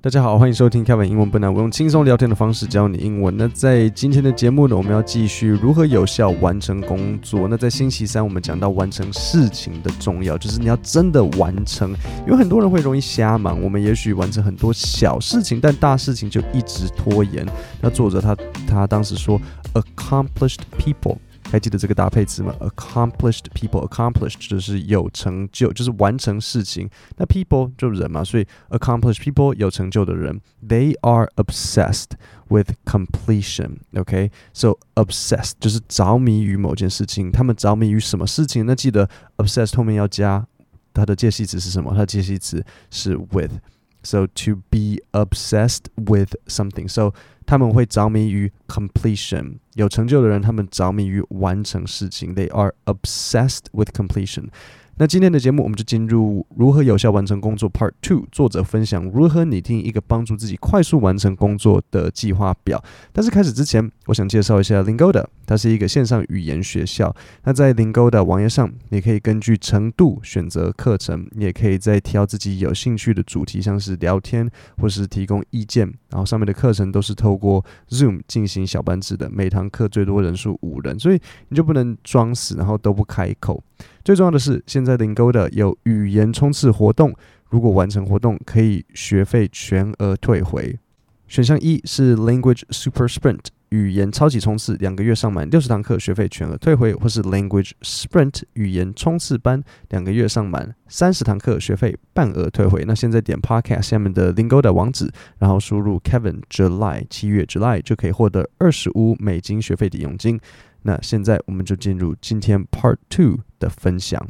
大家好，欢迎收听凯文英文不难，我用轻松聊天的方式教你英文。那在今天的节目呢，我们要继续如何有效完成工作。那在星期三，我们讲到完成事情的重要，就是你要真的完成。有很多人会容易瞎忙，我们也许完成很多小事情，但大事情就一直拖延。那作者他他当时说，accomplished people。还记得这个搭配词吗？Accomplished people，accomplished 就是有成就，就是完成事情。那 people 就是人嘛，所以 accomplished people 有成就的人，they are obsessed with completion。OK，so obsessed 就是着迷于某件事情。他们着迷于什么事情？那记得 obsessed 后面要加它的介系词是什么？它的介系词是 with。So to be obsessed with something. So 他们会着迷于 completion，有成就的人，他们着迷于完成事情。They are obsessed with completion。 那今天的节目，我们就进入如何有效完成工作 Part Two。作者分享如何拟定一个帮助自己快速完成工作的计划表。但是开始之前，我想介绍一下 Lingoda，它是一个线上语言学校。那在 Lingoda 网页上，你可以根据程度选择课程，你也可以再挑自己有兴趣的主题，像是聊天或是提供意见。然后上面的课程都是透过 Zoom 进行小班制的，每堂课最多人数五人，所以你就不能装死，然后都不开口。最重要的是，现在 Lingoda 有语言冲刺活动，如果完成活动，可以学费全额退回。选项一是 Language Super Sprint 语言超级冲刺，两个月上满六十堂课，学费全额退回；或是 Language Sprint 语言冲刺班，两个月上满三十堂课，学费半额退回。那现在点 Podcast 下面的 Lingoda 网址，然后输入 Kevin July 七月 July 就可以获得二十五美金学费抵用金。那现在我们就进入今天 Part Two 的分享。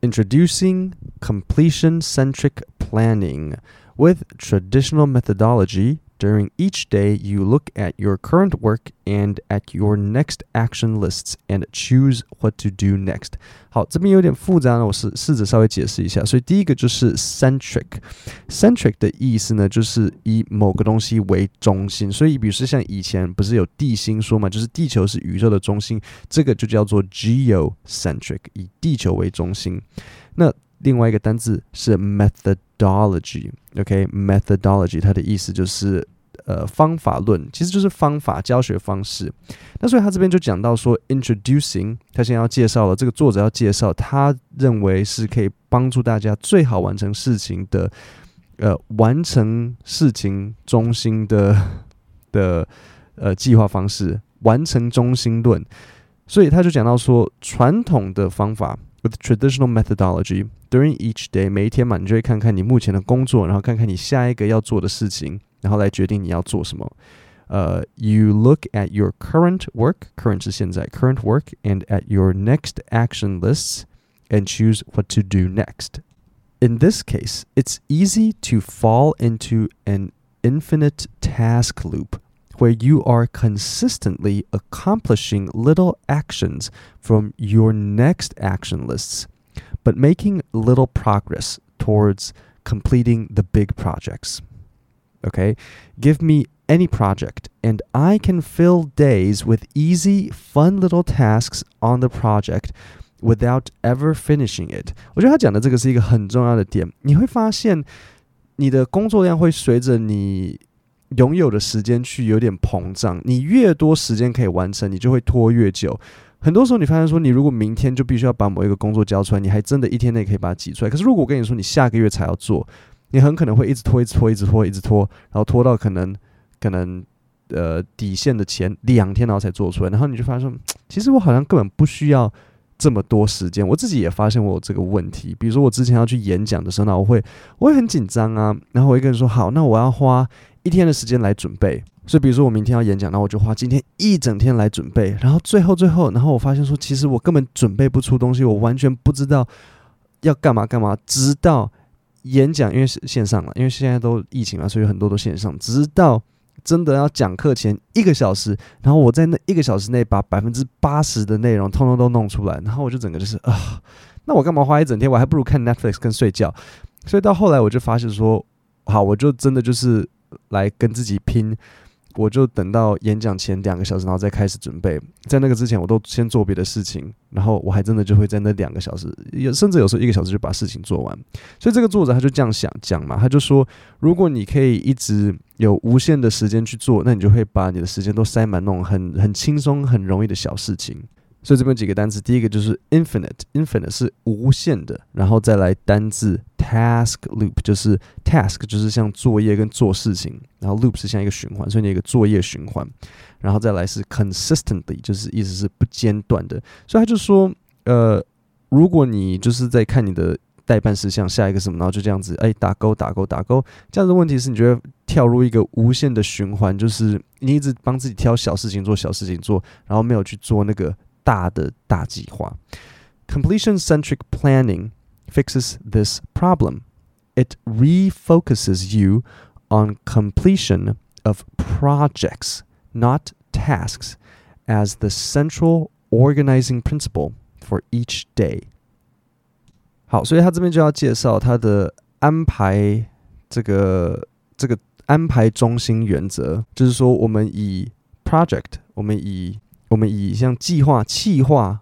Introducing completion-centric planning with traditional methodology. During each day, you look at your current work and at your next action lists and choose what to do next. 好，这边有点复杂呢，我试试着稍微解释一下。所以第一个就是 centric，centric 的意思呢，就是以某个东西为中心。所以，比如说像以前不是有地心说嘛，就是地球是宇宙的中心，这个就叫做 geocentric，以地球为中心。那另外一个单字是 methodology，OK，methodology，okay？它的意思就是。 呃，方法论其实就是方法教学方式。那所以他这边就讲到说，introducing，他现在要介绍了这个作者要介绍，他认为是可以帮助大家最好完成事情的，呃，完成事情中心的的呃计划方式，完成中心论。所以他就讲到说，传统的方法，with traditional methodology during each day，每一天嘛，你就会看看你目前的工作，然后看看你下一个要做的事情。然后来决定你要做什么。呃、uh,，You look at your current work, current 是现在 current work, and at your next action lists, and choose what to do next. In this case, it's easy to fall into an infinite task loop where you are consistently accomplishing little actions from your next action lists, but making little progress towards completing the big projects. Okay, give me any project, and I can fill days with easy, fun little tasks on the project without ever finishing it. 我觉得他讲的这个是一个很重要的点。你会发现，你的工作量会随着你拥有的时间去有点膨胀。你越多时间可以完成，你就会拖越久。很多时候，你发现说，你如果明天就必须要把某一个工作交出来，你还真的一天内可以把它挤出来。可是，如果我跟你说，你下个月才要做。你很可能会一直拖，一直拖，一直拖，一直拖，然后拖到可能可能呃底线的前两天，然后才做出来。然后你就发现说，其实我好像根本不需要这么多时间。我自己也发现我有这个问题。比如说我之前要去演讲的时候，那我会我会很紧张啊。然后我会跟人说，好，那我要花一天的时间来准备。所以比如说我明天要演讲，那我就花今天一整天来准备。然后最后最后，然后我发现说，其实我根本准备不出东西，我完全不知道要干嘛干嘛，直到。演讲因为是线上了，因为现在都疫情嘛，所以很多都线上。直到真的要讲课前一个小时，然后我在那一个小时内把百分之八十的内容通通都弄出来，然后我就整个就是啊，那我干嘛花一整天？我还不如看 Netflix 跟睡觉。所以到后来我就发现说，好，我就真的就是来跟自己拼。我就等到演讲前两个小时，然后再开始准备。在那个之前，我都先做别的事情，然后我还真的就会在那两个小时，有甚至有时候一个小时就把事情做完。所以这个作者他就这样想讲嘛，他就说，如果你可以一直有无限的时间去做，那你就会把你的时间都塞满那种很很轻松、很容易的小事情。所以这边几个单词，第一个就是 infinite，infinite 是无限的，然后再来单字 task loop，就是 task 就是像作业跟做事情，然后 loop 是像一个循环，所以你一个作业循环，然后再来是 consistently，就是意思是不间断的。所以他就说，呃，如果你就是在看你的待办事项，下一个什么，然后就这样子，哎，打勾打勾打勾，这样的问题是你觉得跳入一个无限的循环，就是你一直帮自己挑小事情做，小事情做，然后没有去做那个。大的大计划，completion-centric planning fixes this problem. It refocuses you on completion of projects, not tasks, as the central organizing principle for each day. 好，所以他这边就要介绍他的安排这个这个安排中心原则，就是说我们以 project，我们以 我们以像计划、企划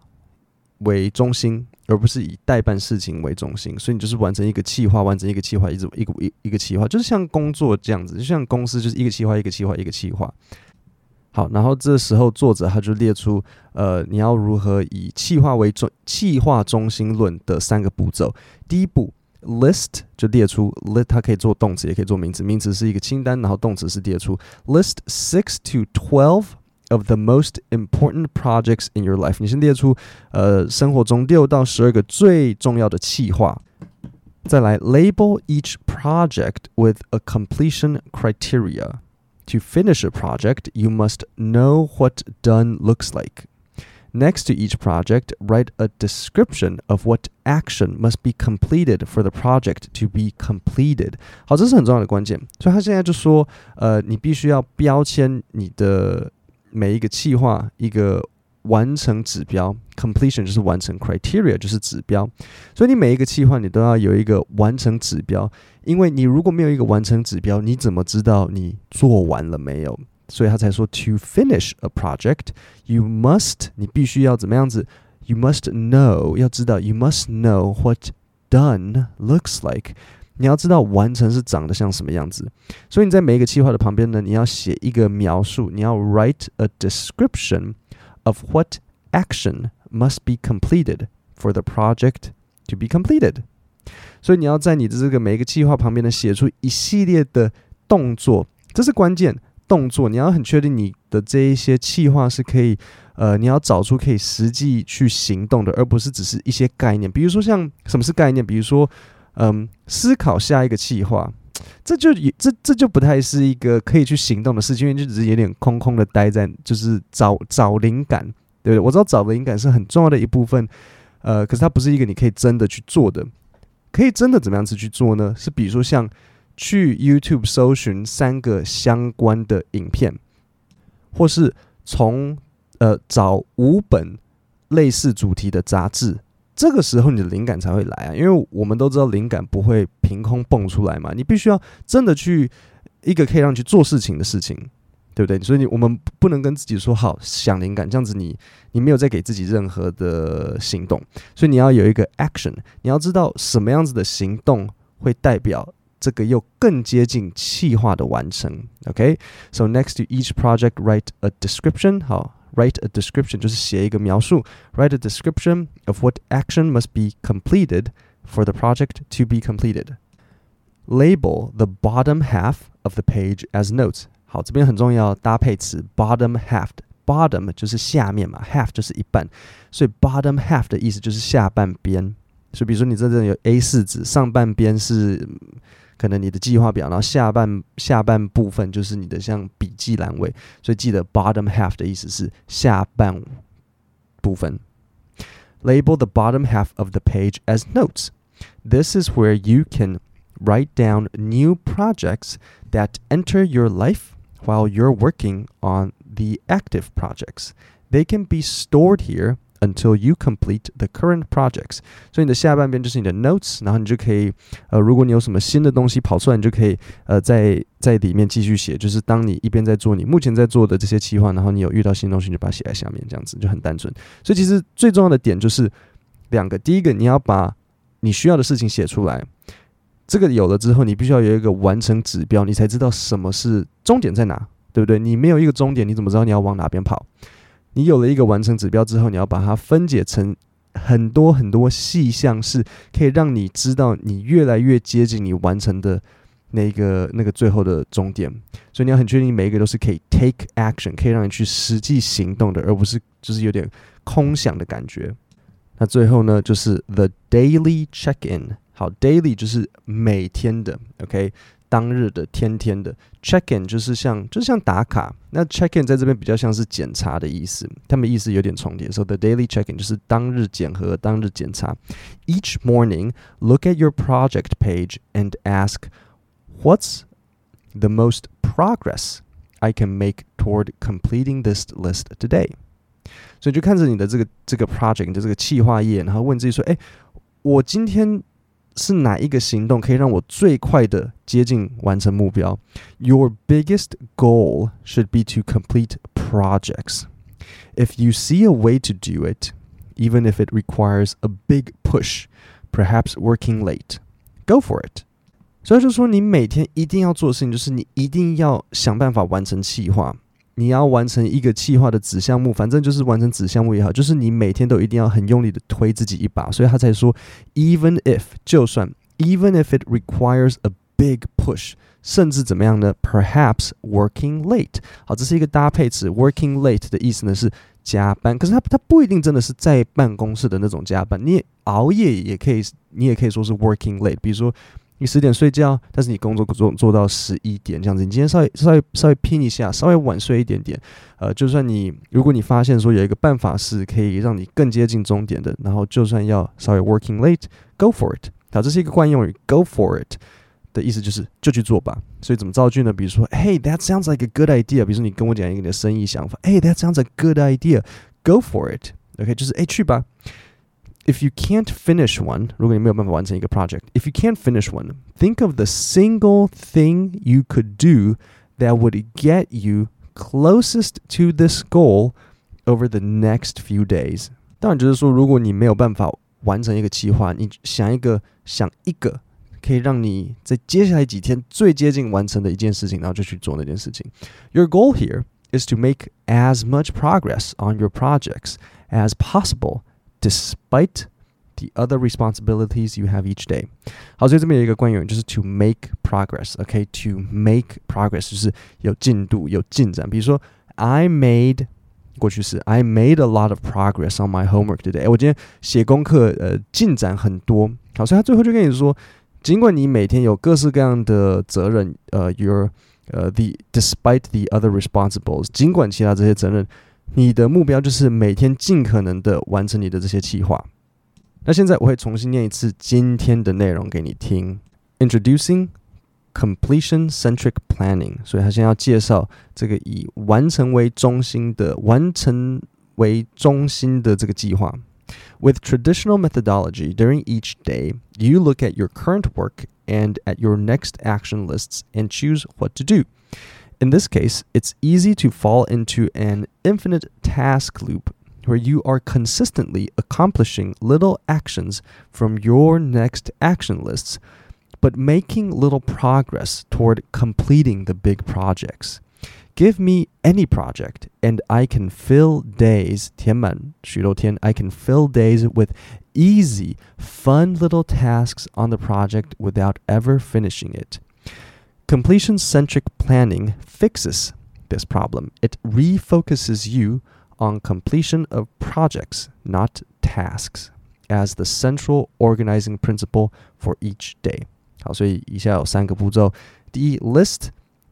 为中心，而不是以待办事情为中心。所以你就是完成一个企划，完成一个企划，一直一个一一个企划，就是像工作这样子，就像公司就是一个企划，一个企划，一个企划。好，然后这时候作者他就列出，呃，你要如何以企划为中，企划中心论的三个步骤。第一步，list 就列出 list，它可以做动词，也可以做名词。名词是一个清单，然后动词是列出 list six to twelve。of the most important projects in your life，你先列出呃生活中六到十二个最重要的企划，再来 label each project with a completion criteria. To finish a project, you must know what done looks like. Next to each project, write a description of what action must be completed for the project to be completed. 好，这是很重要的关键。所以他现在就说，呃，你必须要标签你的。 每一个企划一个完成指标，completion 就是完成，criteria 就是指标，所以你每一个企划你都要有一个完成指标，因为你如果没有一个完成指标，你怎么知道你做完了没有？所以他才说，to finish a project，you must 你必须要怎么样子？You must know 要知道，you must know what done looks like。 你要知道完成是长得像什么样子，所以你在每一个计划的旁边呢，你要写一个描述，你要 write a description of what action must be completed for the project to be completed。所以你要在你的这个每一个计划旁边呢，写出一系列的动作，这是关键动作。你要很确定你的这一些计划是可以，呃，你要找出可以实际去行动的，而不是只是一些概念。比如说像什么是概念？比如说。嗯，思考下一个计划，这就也这这就不太是一个可以去行动的事情，因为就只是有点空空的待在，就是找找灵感，对不对？我知道找灵感是很重要的一部分，呃，可是它不是一个你可以真的去做的，可以真的怎么样子去做呢？是比如说像去 YouTube 搜寻三个相关的影片，或是从呃找五本类似主题的杂志。这个时候你的灵感才会来啊，因为我们都知道灵感不会凭空蹦出来嘛，你必须要真的去一个可以让你去做事情的事情，对不对？所以你我们不能跟自己说好想灵感，这样子你你没有在给自己任何的行动，所以你要有一个 action，你要知道什么样子的行动会代表这个又更接近企划的完成。OK，so next to each project write a description，好。Write a description 就是写一个描述。Write a description of what action must be completed for the project to be completed. Label the bottom half of the page as notes. 好，这边很重要，搭配词 bottom half。Bottom 就是下面嘛，half 就是一半，所以 bottom half 的意思就是下半边。所以比如说你这里有 A4 纸，上半边是。 可能你的计划表，然后下半下半部分就是你的像笔记栏位，所以记得 bottom half 的意思是下半部分。Label the bottom half of the page as notes. This is where you can write down new projects that enter your life while you're working on the active projects. They can be stored here until you complete the current projects。所以你的下半边就是你的 notes，然后你就可以，呃，如果你有什么新的东西跑出来，你就可以，呃，在在里面继续写。就是当你一边在做你目前在做的这些计划，然后你有遇到新东西，你就把它写在下面，这样子就很单纯。所以其实最重要的点就是两个，第一个你要把你需要的事情写出来。这个有了之后，你必须要有一个完成指标，你才知道什么是终点在哪，对不对？你没有一个终点，你怎么知道你要往哪边跑？你有了一个完成指标之后，你要把它分解成很多很多细项，是可以让你知道你越来越接近你完成的那个那个最后的终点。所以你要很确定每一个都是可以 take action，可以让你去实际行动的，而不是就是有点空想的感觉。那最后呢，就是 the daily check-in。好，daily 就是每天的，OK，当日的、天天的。check in 就是像，就是像打卡。那 check in 在这边比较像是检查的意思，他们意思有点重叠。So the daily check in 就是当日检核、当日检查。Each morning, look at your project page and ask, "What's the most progress I can make toward completing this list today?" 所以就看着你的这个这个 project 的这个企划页，然后问自己说：“哎，我今天。” 是哪一个行动可以让我最快的接近完成目标？Your biggest goal should be to complete projects. If you see a way to do it, even if it requires a big push, perhaps working late, go for it. 所以就说，你每天一定要做的事情，就是你一定要想办法完成计划。 你要完成一个计划的子项目，反正就是完成子项目也好，就是你每天都一定要很用力的推自己一把，所以他才说，even if 就算，even if it requires a big push，甚至怎么样呢？Perhaps working late，好，这是一个搭配词，working late 的意思呢是加班，可是他他不一定真的是在办公室的那种加班，你也熬夜也可以，你也可以说是 working late，比如说。你十点睡觉，但是你工作做做到十一点这样子。你今天稍微稍微稍微拼一下，稍微晚睡一点点，呃，就算你如果你发现说有一个办法是可以让你更接近终点的，然后就算要稍微 working late，go for it。好，这是一个惯用语，go for it 的意思就是就去做吧。所以怎么造句呢？比如说，Hey, that sounds like a good idea。比如说你跟我讲一个你的生意想法，Hey, that sounds a good idea。Go for it。OK，就是哎去吧。if you can't finish one，如果你没有办法完成一个 project，if you can't finish one, think of the single thing you could do that would get you closest to this goal over the next few days。当然就是说，如果你没有办法完成一个计划，你想一个想一个可以让你在接下来几天最接近完成的一件事情，然后就去做那件事情。Your goal here is to make as much progress on your projects as possible despite the other responsibilities you have each day。好，所以这边有一个关键，就是 to make progress。OK，to make progress 就是有进度、有进展。比如说，I made 过去式，I made a lot of progress on my homework today。我今天写功课，呃，进展很多。好，所以他最后就跟你说，尽管你每天有各式各样的责任，呃，your 呃 the despite the other responsibles，尽管其他这些责任。 你的目标就是每天尽可能的完成你的这些计划。那现在我会重新念一次今天的内容给你听。Introducing completion-centric planning，所以他先要介绍这个以完成为中心的完成为中心的这个计划。With traditional methodology, during each day, you look at your current work and at your next action lists and choose what to do. In this case, it's easy to fall into an infinite task loop where you are consistently accomplishing little actions from your next action lists, but making little progress toward completing the big projects. Give me any project, and I can fill days, 填满许多天, I can fill days with easy, fun little tasks on the project without ever finishing it. Completion centric planning fixes this problem. It refocuses you on completion of projects, not tasks, as the central organizing principle for each day. 好，所以以下有三个步骤。第一，list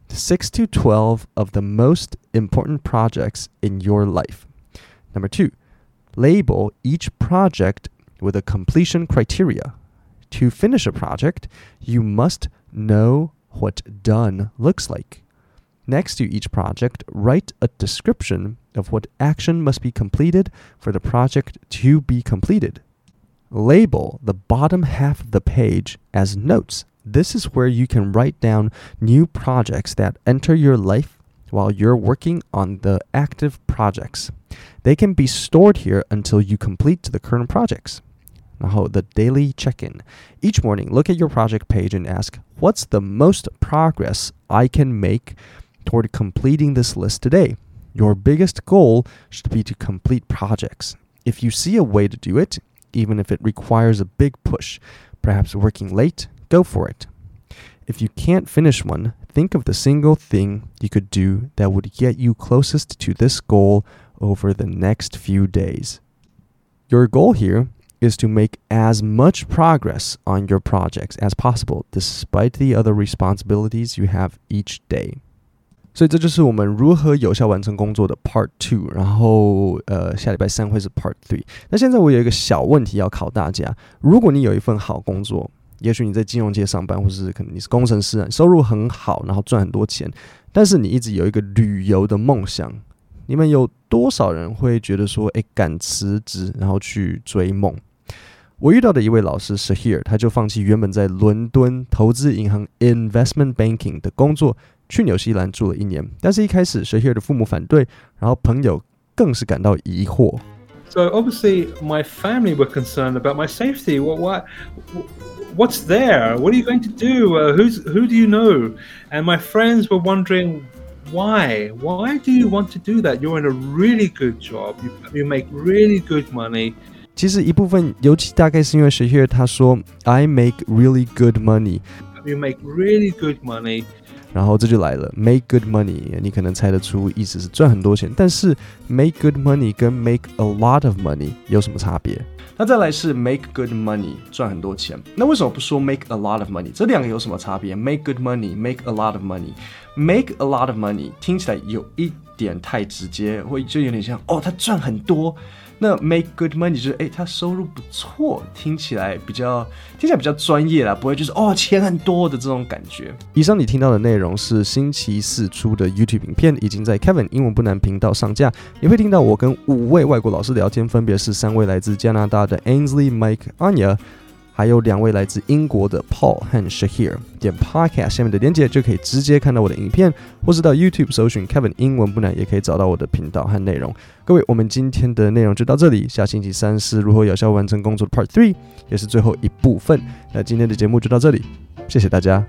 six to twelve of the most important projects in your life. Number two, label each project with a completion criteria. To finish a project, you must know what done looks like. Next to each project, write a description of what action must be completed for the project to be completed. Label the bottom half of the page as notes. This is where you can write down new projects that enter your life while you're working on the active projects. They can be stored here until you complete the current projects. 然后 the daily check-in. Each morning, look at your project page and ask, what's the most progress I can make toward completing this list today? Your biggest goal should be to complete projects. If you see a way to do it, even if it requires a big push, perhaps working late, go for it. If you can't finish one, think of the single thing you could do that would get you closest to this goal over the next few days. Your goal here is to make as much progress on your projects as possible, despite the other responsibilities you have each day. 所以这就是我们如何有效完成工作的 Part Two，然后呃下礼拜三会是 Part Three。那现在我有一个小问题要考大家：如果你有一份好工作，也许你在金融界上班，或是可能你是工程师，收入很好，然后赚很多钱，但是你一直有一个旅游的梦想，你们有多少人会觉得说，诶，敢辞职然后去追梦？我遇到的一位老师 Shahir，他就放弃原本在伦敦投资银行 Investment Banking 的工作。去纽西兰住了一年，但是一开始 Shahir 的父母反对，然后朋友更是感到疑惑。So obviously my family were concerned about my safety. What what what's there? What are you going to do? Uh, who's who do you know? And my friends were wondering why? Why do you want to do that? You're in a really good job. You you make really good money. 其实一部分，尤其大概是因为 Shahir 他说 I make really good money. You make really good money. 然后这就来了，make good money，你可能猜得出意思是赚很多钱，但是 make good money 跟 make a lot of money 有什么差别？那再来是 make good money 赚很多钱，那为什么不说 make a lot of money？这两个有什么差别？make good money，make a lot of money，make a lot of money 听起来有一点太直接，会就有点像哦，他赚很多。那 make good money 就是哎，他收入不错，听起来比较听起来比较专业啦，不会就是哦钱很多的这种感觉。以上你听到的内容是星期四出的 YouTube 影片，已经在 Kevin 英文不难频道上架。你会听到我跟五位外国老师聊天，分别是三位来自加拿大的 Ainsley、Mike、Anya。还有两位来自英国的 Paul 和 Shahir，点 Podcast 下面的链接就可以直接看到我的影片，或是到 YouTube 搜寻 Kevin 英文不难，也可以找到我的频道和内容。各位，我们今天的内容就到这里，下星期三是如何有效完成工作的 Part Three，也是最后一部分。那今天的节目就到这里，谢谢大家。